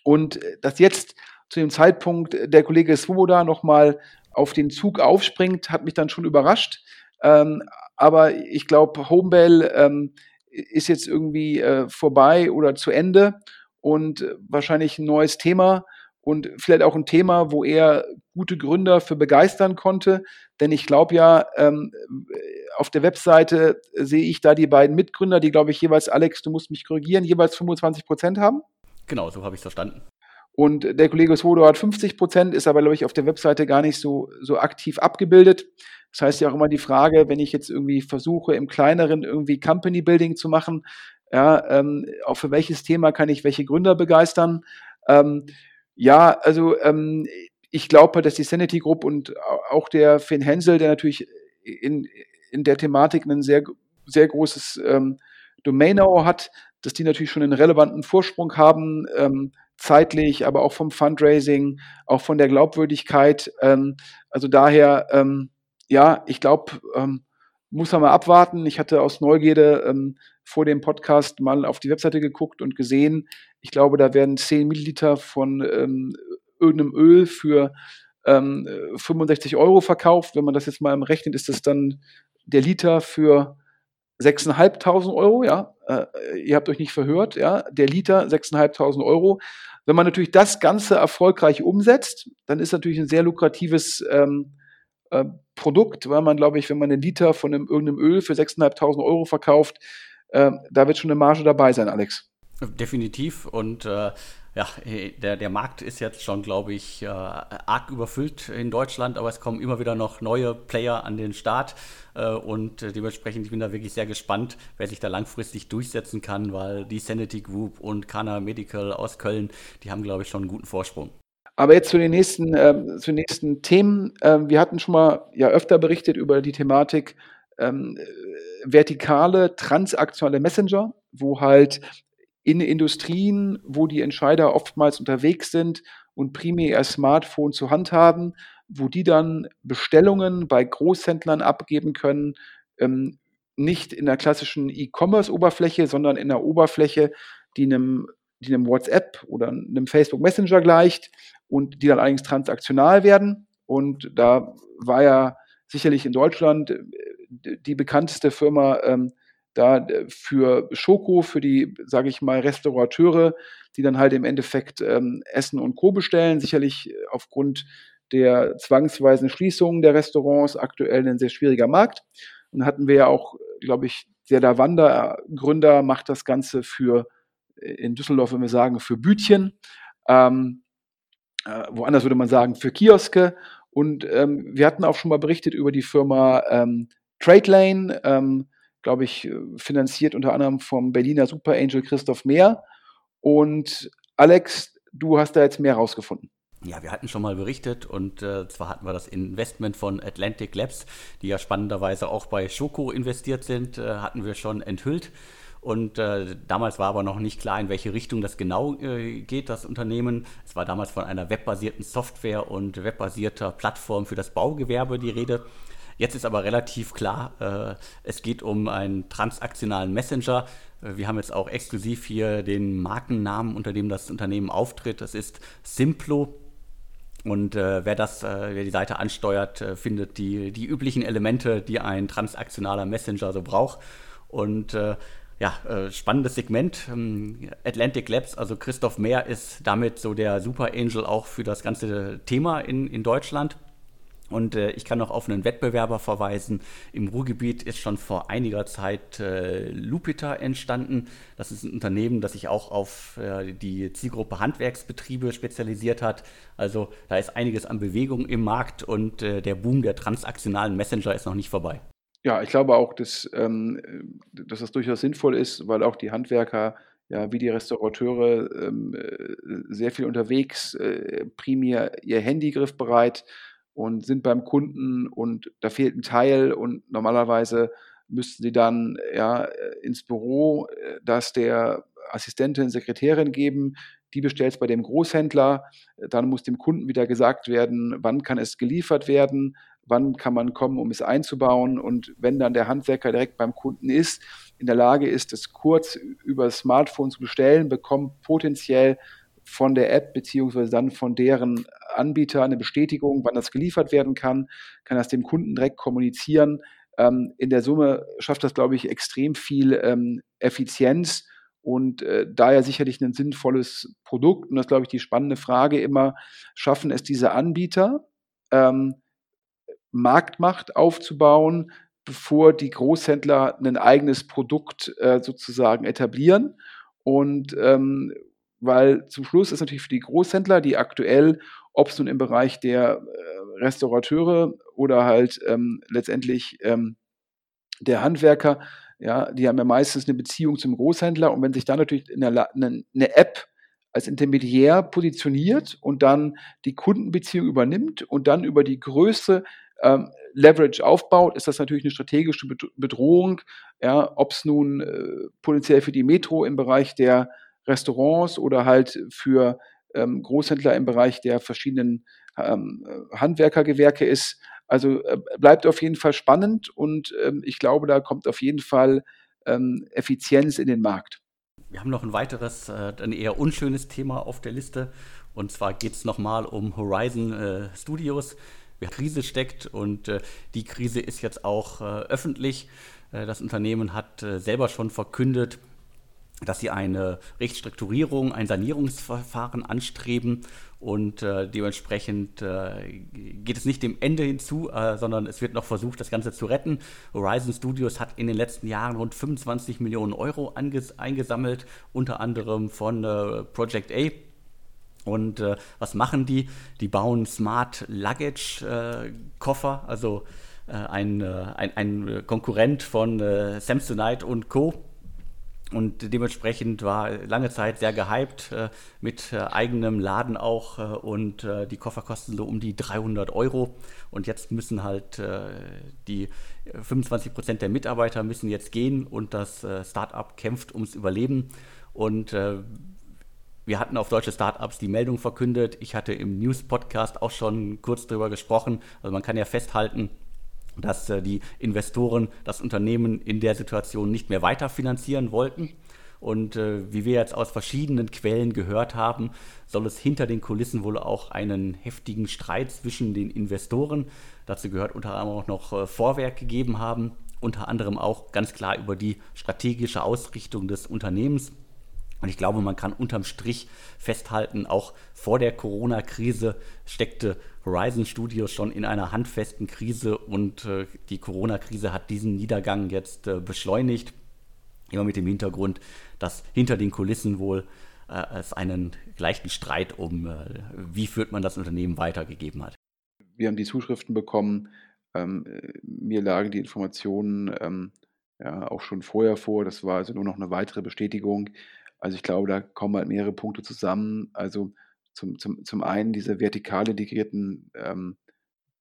Und äh, dass jetzt zu dem Zeitpunkt der Kollege Svoboda nochmal auf den Zug aufspringt, hat mich dann schon überrascht. Ähm, aber ich glaube, Homebell ähm, ist jetzt irgendwie äh, vorbei oder zu Ende und wahrscheinlich ein neues Thema und vielleicht auch ein Thema, wo er gute Gründer für begeistern konnte. Denn ich glaube ja, ähm, auf der Webseite sehe ich da die beiden Mitgründer, die, glaube ich, jeweils, Alex, du musst mich korrigieren, jeweils 25 Prozent haben. Genau, so habe ich es verstanden. Und der Kollege Swodo hat 50 Prozent, ist aber, glaube ich, auf der Webseite gar nicht so, so aktiv abgebildet. Das heißt ja auch immer die Frage, wenn ich jetzt irgendwie versuche, im kleineren irgendwie Company Building zu machen, ja, ähm, auch für welches Thema kann ich welche Gründer begeistern? Ähm, ja, also ähm, ich glaube, dass die Sanity Group und auch der Finn Hensel, der natürlich in, in der Thematik ein sehr, sehr großes ähm, Domain-Know hat, dass die natürlich schon einen relevanten Vorsprung haben, ähm, zeitlich, aber auch vom Fundraising, auch von der Glaubwürdigkeit. Ähm, also daher, ähm, ja, ich glaube, ähm, muss man mal abwarten. Ich hatte aus Neugierde ähm, vor dem Podcast mal auf die Webseite geguckt und gesehen, ich glaube, da werden 10 Milliliter von ähm, irgendeinem Öl für 65 Euro verkauft. Wenn man das jetzt mal rechnet, ist das dann der Liter für 6.500 Euro, ja, äh, ihr habt euch nicht verhört, ja, der Liter 6.500 Euro. Wenn man natürlich das Ganze erfolgreich umsetzt, dann ist natürlich ein sehr lukratives ähm, äh, Produkt, weil man, glaube ich, wenn man einen Liter von einem, irgendeinem Öl für 6.500 Euro verkauft, äh, da wird schon eine Marge dabei sein, Alex. Definitiv und äh, ja, der, der Markt ist jetzt schon, glaube ich, äh, arg überfüllt in Deutschland, aber es kommen immer wieder noch neue Player an den Start äh, und äh, dementsprechend ich bin da wirklich sehr gespannt, wer sich da langfristig durchsetzen kann, weil die Sanity Group und Kana Medical aus Köln, die haben, glaube ich, schon einen guten Vorsprung. Aber jetzt zu den nächsten, äh, zu den nächsten Themen. Ähm, wir hatten schon mal ja öfter berichtet über die Thematik ähm, vertikale transaktionale Messenger, wo halt in Industrien, wo die Entscheider oftmals unterwegs sind und primär ihr Smartphone zur Hand haben, wo die dann Bestellungen bei Großhändlern abgeben können, ähm, nicht in der klassischen E-Commerce-Oberfläche, sondern in der Oberfläche, die einem, die einem WhatsApp oder einem Facebook Messenger gleicht und die dann allerdings transaktional werden. Und da war ja sicherlich in Deutschland äh, die bekannteste Firma ähm, da äh, für Schoko, für die, sage ich mal, Restaurateure, die dann halt im Endeffekt ähm, Essen und Co. bestellen, sicherlich äh, aufgrund der zwangsweisen Schließungen der Restaurants aktuell ein sehr schwieriger Markt. Und hatten wir ja auch, glaube ich, der Davanda Gründer macht das Ganze für äh, in Düsseldorf, wenn wir sagen, für Bütchen. Ähm, äh, woanders würde man sagen, für Kioske. Und ähm, wir hatten auch schon mal berichtet über die Firma ähm, TradeLane. Ähm, glaube ich, äh, finanziert unter anderem vom Berliner Super Angel Christoph Mehr. Und Alex, du hast da jetzt mehr rausgefunden. Ja, wir hatten schon mal berichtet und äh, zwar hatten wir das Investment von Atlantic Labs, die ja spannenderweise auch bei Schoko investiert sind, äh, hatten wir schon enthüllt. Und äh, damals war aber noch nicht klar, in welche Richtung das genau äh, geht, das Unternehmen. Es war damals von einer webbasierten Software und webbasierter Plattform für das Baugewerbe die Rede. Jetzt ist aber relativ klar, äh, es geht um einen transaktionalen Messenger. Äh, wir haben jetzt auch exklusiv hier den Markennamen, unter dem das Unternehmen auftritt. Das ist Simplo. Und äh, wer das, äh, wer die Seite ansteuert, äh, findet die, die üblichen Elemente, die ein transaktionaler Messenger so braucht. Und äh, ja, spannendes Segment. Ähm, Atlantic Labs, also Christoph Mehr ist damit so der Super Angel auch für das ganze Thema in, in Deutschland. Und äh, ich kann noch auf einen Wettbewerber verweisen. Im Ruhrgebiet ist schon vor einiger Zeit äh, Lupita entstanden. Das ist ein Unternehmen, das sich auch auf äh, die Zielgruppe Handwerksbetriebe spezialisiert hat. Also da ist einiges an Bewegung im Markt und äh, der Boom der transaktionalen Messenger ist noch nicht vorbei. Ja, ich glaube auch, dass, ähm, dass das durchaus sinnvoll ist, weil auch die Handwerker ja, wie die Restaurateure ähm, äh, sehr viel unterwegs, äh, primär ihr Handy griffbereit und sind beim Kunden und da fehlt ein Teil und normalerweise müssten sie dann ja ins Büro äh, das der Assistentin, Sekretärin geben, die bestellt es bei dem Großhändler, dann muss dem Kunden wieder gesagt werden, wann kann es geliefert werden, wann kann man kommen, um es einzubauen. Und wenn dann der Handwerker direkt beim Kunden ist, in der Lage ist, es kurz über das Smartphone zu bestellen, bekommt potenziell von der App beziehungsweise dann von deren Anbieter eine Bestätigung, wann das geliefert werden kann, kann das dem Kunden direkt kommunizieren. Ähm, in der Summe schafft das, glaube ich, extrem viel ähm, Effizienz und äh, daher sicherlich ein sinnvolles Produkt. Und das glaube ich, die spannende Frage immer, schaffen es diese Anbieter, ähm, Marktmacht aufzubauen, bevor die Großhändler ein eigenes Produkt äh, sozusagen etablieren? Und ähm, weil zum Schluss ist natürlich für die Großhändler, die aktuell, ob es nun im Bereich der äh, Restaurateure oder halt ähm, letztendlich ähm, der Handwerker, ja, die haben ja meistens eine Beziehung zum Großhändler und wenn sich da natürlich eine, eine, eine App als Intermediär positioniert und dann die Kundenbeziehung übernimmt und dann über die Größe ähm, Leverage aufbaut, ist das natürlich eine strategische Bedrohung. Ja, ob es nun äh, potenziell für die Metro im Bereich der Restaurants oder halt für ähm, Großhändler im Bereich der verschiedenen ähm, Handwerkergewerke ist. Also äh, bleibt auf jeden Fall spannend und ähm, ich glaube, da kommt auf jeden Fall ähm, Effizienz in den Markt. Wir haben noch ein weiteres, äh, ein eher unschönes Thema auf der Liste. Und zwar geht es nochmal um Horizon äh, Studios. Wer Krise steckt und äh, die Krise ist jetzt auch äh, öffentlich. Äh, das Unternehmen hat äh, selber schon verkündet, dass sie eine Rechtstrukturierung, ein Sanierungsverfahren anstreben und äh, dementsprechend äh, geht es nicht dem Ende hinzu, äh, sondern es wird noch versucht, das Ganze zu retten. Horizon Studios hat in den letzten Jahren rund 25 Millionen Euro eingesammelt, unter anderem von äh, Project A. Und äh, was machen die? Die bauen Smart Luggage äh, Koffer, also ein, ein, ein, Konkurrent von Samsonite und Co und dementsprechend war lange Zeit sehr gehypt äh, mit äh, eigenem Laden auch äh, und äh, die Koffer kosten so um die 300 Euro und jetzt müssen halt äh, die 25 Prozent der Mitarbeiter müssen jetzt gehen und das äh, Startup kämpft ums Überleben und wir hatten auf deutsche Startups die Meldung verkündet. Ich hatte im News-Podcast auch schon kurz darüber gesprochen. Also man kann ja festhalten, dass äh, die Investoren das Unternehmen in der Situation nicht mehr weiterfinanzieren wollten. Und äh, wie wir jetzt aus verschiedenen Quellen gehört haben, soll es hinter den Kulissen wohl auch einen heftigen Streit zwischen den Investoren, dazu gehört unter anderem auch noch äh, Vorwerk gegeben haben, unter anderem auch ganz klar über die strategische Ausrichtung des Unternehmens. Und ich glaube, man kann unterm Strich festhalten, auch vor der Corona-Krise steckte Horizon Studios schon in einer handfesten Krise und äh, die Corona-Krise hat diesen Niedergang jetzt äh, beschleunigt. Immer mit dem Hintergrund, dass hinter den Kulissen wohl äh, es einen gleichen Streit um, äh, wie führt man das Unternehmen weitergegeben hat. Wir haben die Zuschriften bekommen. Ähm, mir lagen die Informationen ähm, ja, auch schon vorher vor. Das war also nur noch eine weitere Bestätigung also ich glaube, da kommen halt mehrere Punkte zusammen. Also zum, zum, zum einen diese vertikal integrierten ähm,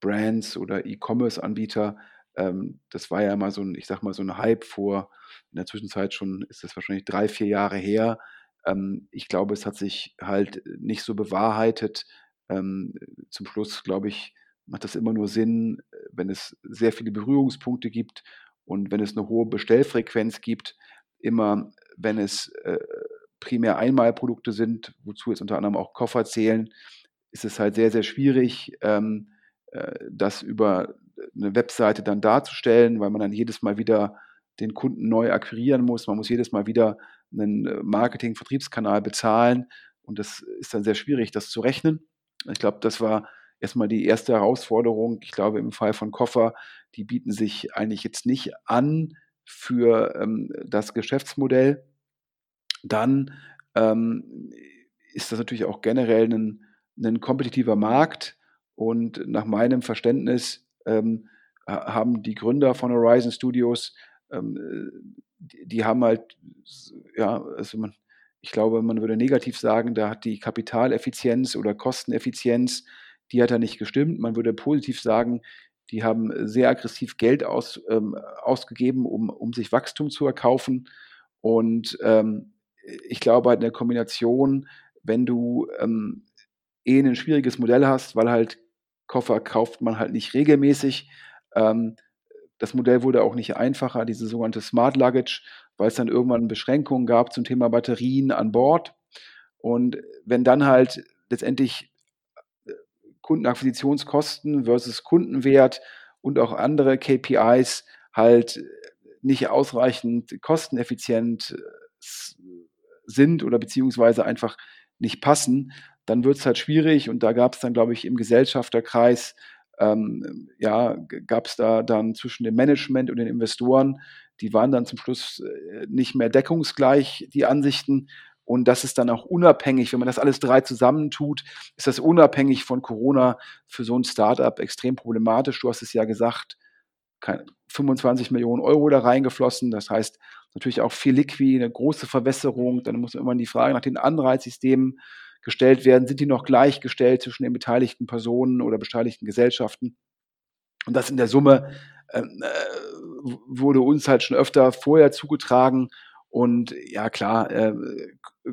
Brands oder E-Commerce-Anbieter. Ähm, das war ja mal so ein, ich sag mal, so ein Hype vor, in der Zwischenzeit schon ist das wahrscheinlich drei, vier Jahre her. Ähm, ich glaube, es hat sich halt nicht so bewahrheitet. Ähm, zum Schluss, glaube ich, macht das immer nur Sinn, wenn es sehr viele Berührungspunkte gibt und wenn es eine hohe Bestellfrequenz gibt, immer wenn es äh, primär Einmalprodukte sind, wozu jetzt unter anderem auch Koffer zählen, ist es halt sehr, sehr schwierig, ähm, äh, das über eine Webseite dann darzustellen, weil man dann jedes Mal wieder den Kunden neu akquirieren muss. Man muss jedes Mal wieder einen äh, Marketing-Vertriebskanal bezahlen und das ist dann sehr schwierig, das zu rechnen. Ich glaube, das war erstmal die erste Herausforderung. Ich glaube, im Fall von Koffer, die bieten sich eigentlich jetzt nicht an, für ähm, das Geschäftsmodell, dann ähm, ist das natürlich auch generell ein, ein kompetitiver Markt. Und nach meinem Verständnis ähm, haben die Gründer von Horizon Studios, ähm, die, die, haben halt, ja, also man, ich glaube, man würde negativ sagen, da hat die Kapitaleffizienz oder Kosteneffizienz, die hat da nicht gestimmt. Man würde positiv sagen, die haben sehr aggressiv Geld aus, ähm, ausgegeben, um, um sich Wachstum zu erkaufen. Und ähm, ich glaube halt in Kombination, wenn du ähm, eh ein schwieriges Modell hast, weil halt Koffer kauft man halt nicht regelmäßig. Ähm, das Modell wurde auch nicht einfacher, diese sogenannte Smart Luggage, weil es dann irgendwann Beschränkungen gab zum Thema Batterien an Bord. Und wenn dann halt letztendlich Kundenakquisitionskosten versus Kundenwert und auch andere KPIs halt nicht ausreichend kosteneffizient äh, sind oder beziehungsweise einfach nicht passen, dann wird es halt schwierig und da gab es dann, glaube ich, im Gesellschafterkreis, ähm, ja, gab es da dann zwischen dem Management und den Investoren, die waren dann zum Schluss äh, nicht mehr deckungsgleich, die Ansichten Und das ist dann auch unabhängig, wenn man das alles drei zusammentut, ist das unabhängig von Corona für so ein Startup extrem problematisch. Du hast es ja gesagt, 25 Millionen Euro da reingeflossen. Das heißt natürlich auch viel Liquid, eine große Verwässerung. Dann muss immer die Frage nach den Anreizsystemen gestellt werden. Sind die noch gleichgestellt zwischen den beteiligten Personen oder beteiligten Gesellschaften? Und das in der Summe ähm, äh, wurde uns halt schon öfter vorher zugetragen. Und ja, klar, äh,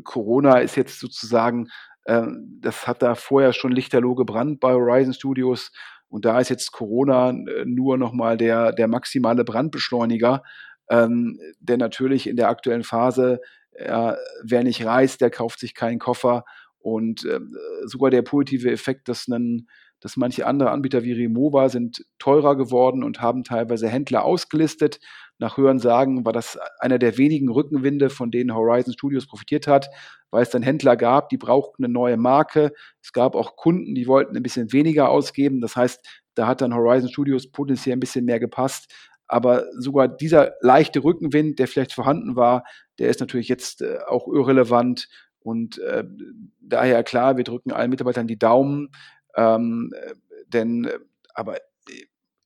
Corona ist jetzt sozusagen, äh, das hat da vorher schon lichterloh gebrannt bei Horizon Studios. Und da ist jetzt Corona äh, nur nochmal der, der maximale Brandbeschleuniger. Ähm, denn natürlich in der aktuellen Phase, äh, wer nicht reist, der kauft sich keinen Koffer. Und äh, sogar der positive Effekt, dass, einen, dass manche andere Anbieter wie Remova sind teurer geworden und haben teilweise Händler ausgelistet. Nach Hören sagen war das einer der wenigen Rückenwinde, von denen Horizon Studios profitiert hat, weil es dann Händler gab, die brauchten eine neue Marke. Es gab auch Kunden, die wollten ein bisschen weniger ausgeben. Das heißt, da hat dann Horizon Studios potenziell ein bisschen mehr gepasst. Aber sogar dieser leichte Rückenwind, der vielleicht vorhanden war, der ist natürlich jetzt äh, auch irrelevant. Und äh, daher klar, wir drücken allen Mitarbeitern die Daumen. Ähm, äh, denn, äh, aber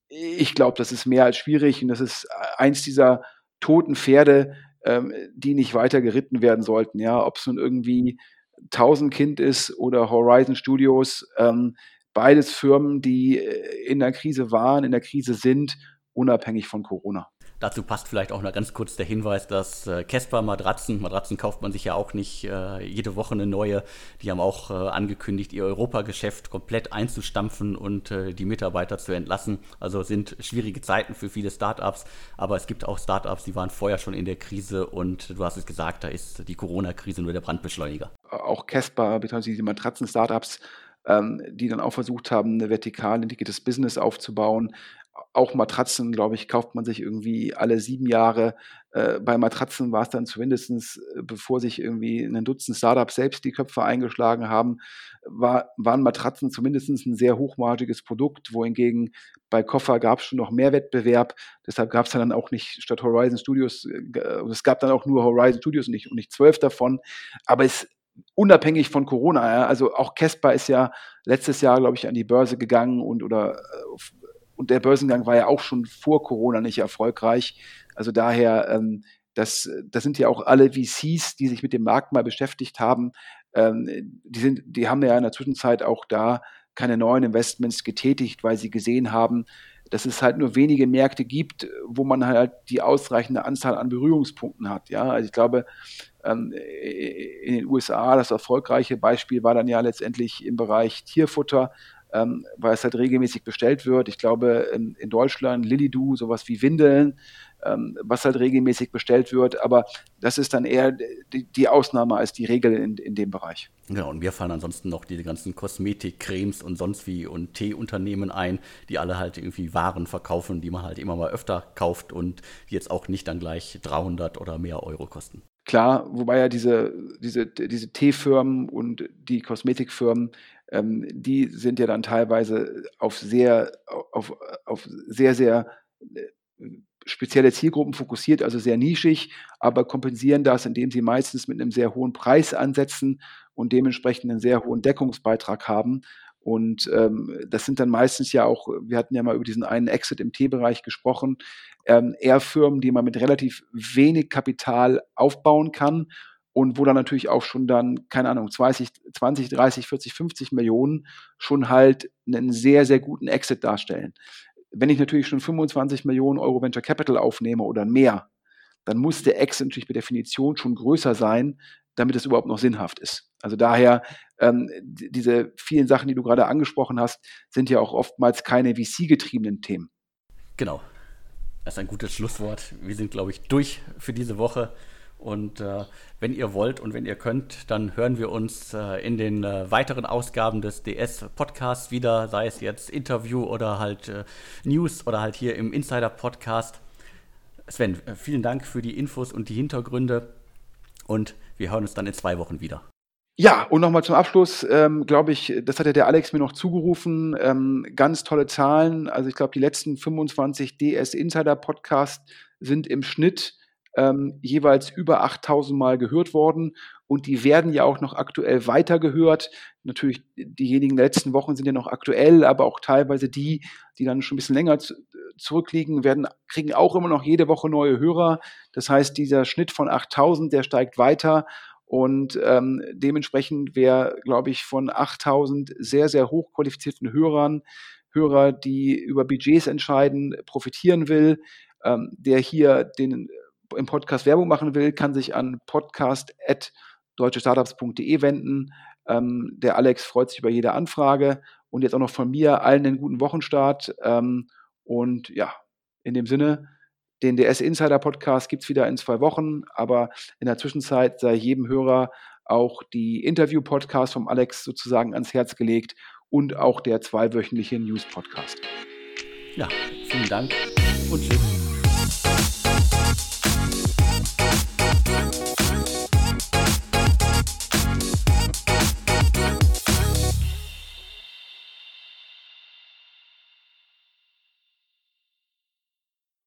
ich glaube, das ist mehr als schwierig und das ist eins dieser toten Pferde, ähm, die nicht weiter geritten werden sollten. Ja, ob es nun irgendwie 1000 Kind ist oder Horizon Studios, ähm, beides Firmen, die äh, in der Krise waren, in der Krise sind, unabhängig von Corona. Dazu passt vielleicht auch noch ganz kurz der Hinweis, dass äh, Casper Matratzen, Matratzen kauft man sich ja auch nicht äh, jede Woche eine neue, die haben auch äh, angekündigt, ihr Europageschäft komplett einzustampfen und äh, die Mitarbeiter zu entlassen. Also sind schwierige Zeiten für viele Startups, aber es gibt auch Startups, die waren vorher schon in der Krise und du hast es gesagt, da ist die Corona-Krise nur der Brandbeschleuniger. Auch Casper, beziehungsweise die Matratzen-Startups, ähm, die dann auch versucht haben, eine vertikal integriertes Business aufzubauen, auch Matratzen, glaube ich, kauft man sich irgendwie alle sieben Jahre. Äh, bei Matratzen war es dann zumindestens, äh, bevor sich irgendwie ein Dutzend Startups selbst die Köpfe eingeschlagen haben, war, waren Matratzen zumindest ein sehr hochmargiges Produkt, wohingegen bei Koffer gab es schon noch mehr Wettbewerb. Deshalb gab es dann auch nicht statt Horizon Studios, äh, es gab dann auch nur Horizon Studios und nicht, und nicht zwölf davon. Aber es unabhängig von Corona, ja, also auch Casper ist ja letztes Jahr, glaube ich, an die Börse gegangen und oder äh, und der Börsengang war ja auch schon vor Corona nicht erfolgreich. Also daher, ähm, das, das sind ja auch alle VCs, die sich mit dem Markt mal beschäftigt haben. Ähm, die, sind, die haben ja in der Zwischenzeit auch da keine neuen Investments getätigt, weil sie gesehen haben, dass es halt nur wenige Märkte gibt, wo man halt die ausreichende Anzahl an Berührungspunkten hat. Ja, also ich glaube, ähm, in den USA das erfolgreiche Beispiel war dann ja letztendlich im Bereich Tierfutter ähm, weil es halt regelmäßig bestellt wird. Ich glaube, in, in Deutschland Lilidu, sowas wie Windeln, ähm, was halt regelmäßig bestellt wird. Aber das ist dann eher die, die Ausnahme als die Regel in, in dem Bereich. Genau, und mir fallen ansonsten noch diese ganzen Kosmetikcremes und sonst wie und Teeunternehmen ein, die alle halt irgendwie Waren verkaufen, die man halt immer mal öfter kauft und die jetzt auch nicht dann gleich 300 oder mehr Euro kosten. Klar, wobei ja diese, diese, diese Teefirmen und die Kosmetikfirmen ähm, die sind ja dann teilweise auf sehr, auf, auf sehr, sehr äh, spezielle Zielgruppen fokussiert, also sehr nischig, aber kompensieren das, indem sie meistens mit einem sehr hohen Preis ansetzen und dementsprechend einen sehr hohen Deckungsbeitrag haben. Und ähm, das sind dann meistens ja auch, wir hatten ja mal über diesen einen Exit im T-Bereich gesprochen, ähm, eher Firmen, die man mit relativ wenig Kapital aufbauen kann und wo dann natürlich auch schon dann, keine Ahnung, 20, 20, 30, 40, 50 Millionen schon halt einen sehr, sehr guten Exit darstellen. Wenn ich natürlich schon 25 Millionen Euro Venture Capital aufnehme oder mehr, dann muss der Exit natürlich per Definition schon größer sein, damit es überhaupt noch sinnhaft ist. Also daher, ähm, diese vielen Sachen, die du gerade angesprochen hast, sind ja auch oftmals keine VC-getriebenen Themen. Genau. Das ist ein gutes Schlusswort. Wir sind, glaube ich, durch für diese Woche. Und äh, wenn ihr wollt und wenn ihr könnt, dann hören wir uns äh, in den äh, weiteren Ausgaben des DS-Podcasts wieder, sei es jetzt Interview oder halt äh, News oder halt hier im Insider-Podcast. Sven, äh, vielen Dank für die Infos und die Hintergründe und wir hören uns dann in zwei Wochen wieder. Ja, und nochmal zum Abschluss, ähm, glaube ich, das hat ja der Alex mir noch zugerufen, ähm, ganz tolle Zahlen. Also ich glaube, die letzten 25 DS Insider Podcasts sind im Schnitt ähm, jeweils über 8000 Mal gehört worden. und die werden ja auch noch aktuell weitergehört. Natürlich, diejenigen der letzten Wochen sind ja noch aktuell, aber auch teilweise die, die dann schon ein bisschen länger zurückliegen, werden, kriegen auch immer noch jede Woche neue Hörer. Das heißt, dieser Schnitt von 8000, der steigt weiter und ähm, dementsprechend wer, glaube ich, von 8000 sehr, sehr hochqualifizierten Hörern, Hörer, die über Budgets entscheiden, profitieren will, ähm, der hier den im Podcast Werbung machen will, kann sich an podcast.deutschestartups.de wenden. Ähm, der Alex freut sich über jede Anfrage und jetzt auch noch von mir allen einen guten Wochenstart. Ähm, und ja, in dem Sinne, den DS Insider Podcast gibt es wieder in zwei Wochen, aber in der Zwischenzeit sei jedem Hörer auch die Interview-Podcast vom Alex sozusagen ans Herz gelegt und auch der zweiwöchentliche News-Podcast. Ja, vielen Dank und tschüss.